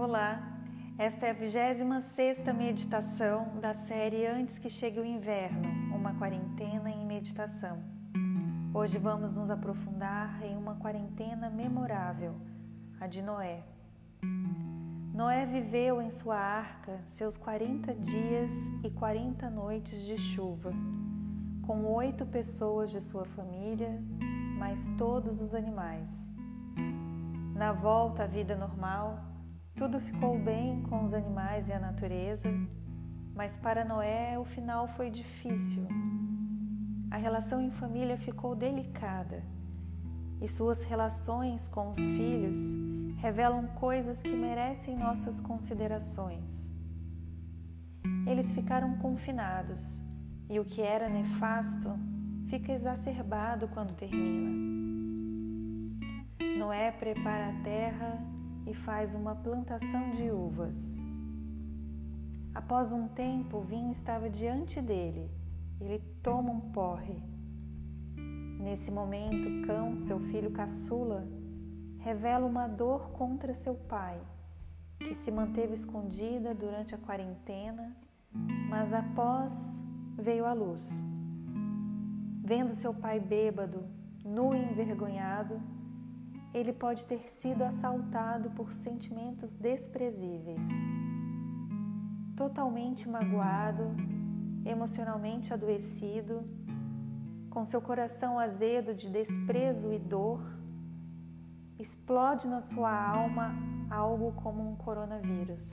Olá, esta é a 26 meditação da série Antes que Chegue o Inverno, uma quarentena em meditação. Hoje vamos nos aprofundar em uma quarentena memorável, a de Noé. Noé viveu em sua arca seus 40 dias e 40 noites de chuva, com oito pessoas de sua família, mais todos os animais. Na volta à vida normal, tudo ficou bem com os animais e a natureza, mas para Noé o final foi difícil. A relação em família ficou delicada e suas relações com os filhos revelam coisas que merecem nossas considerações. Eles ficaram confinados e o que era nefasto fica exacerbado quando termina. Noé prepara a terra e faz uma plantação de uvas. Após um tempo, o vinho estava diante dele. Ele toma um porre. Nesse momento, Cão, seu filho caçula, revela uma dor contra seu pai, que se manteve escondida durante a quarentena, mas após veio à luz. Vendo seu pai bêbado, nu e envergonhado, ele pode ter sido assaltado por sentimentos desprezíveis. Totalmente magoado, emocionalmente adoecido, com seu coração azedo de desprezo e dor, explode na sua alma algo como um coronavírus.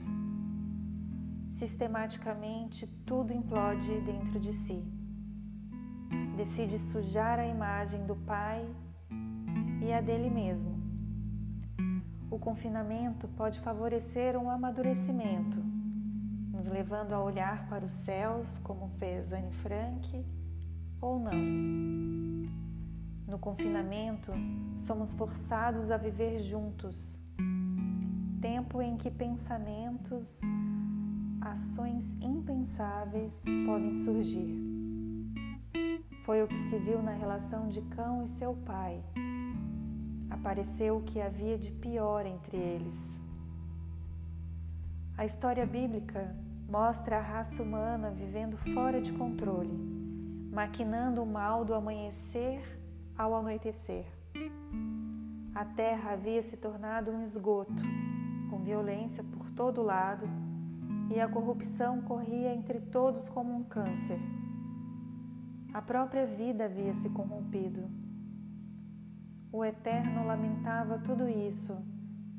Sistematicamente, tudo implode dentro de si. Decide sujar a imagem do pai e a dele mesmo. O confinamento pode favorecer um amadurecimento, nos levando a olhar para os céus, como fez Anne Frank, ou não. No confinamento, somos forçados a viver juntos, tempo em que pensamentos, ações impensáveis podem surgir. Foi o que se viu na relação de cão e seu pai. Apareceu o que havia de pior entre eles. A história bíblica mostra a raça humana vivendo fora de controle, maquinando o mal do amanhecer ao anoitecer. A terra havia se tornado um esgoto, com violência por todo lado, e a corrupção corria entre todos como um câncer. A própria vida havia se corrompido. O Eterno lamentava tudo isso,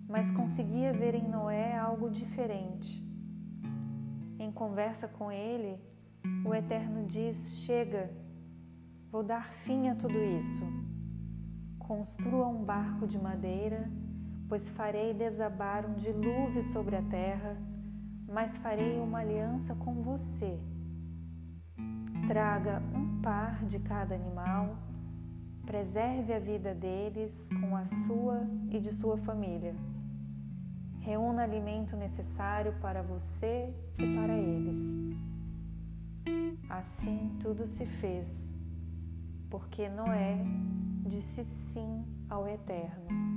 mas conseguia ver em Noé algo diferente. Em conversa com ele, o Eterno diz: Chega, vou dar fim a tudo isso. Construa um barco de madeira, pois farei desabar um dilúvio sobre a terra, mas farei uma aliança com você. Traga um par de cada animal, preserve a vida deles com a sua e de sua família. Reúna alimento necessário para você e para eles. Assim tudo se fez, porque Noé disse sim ao Eterno.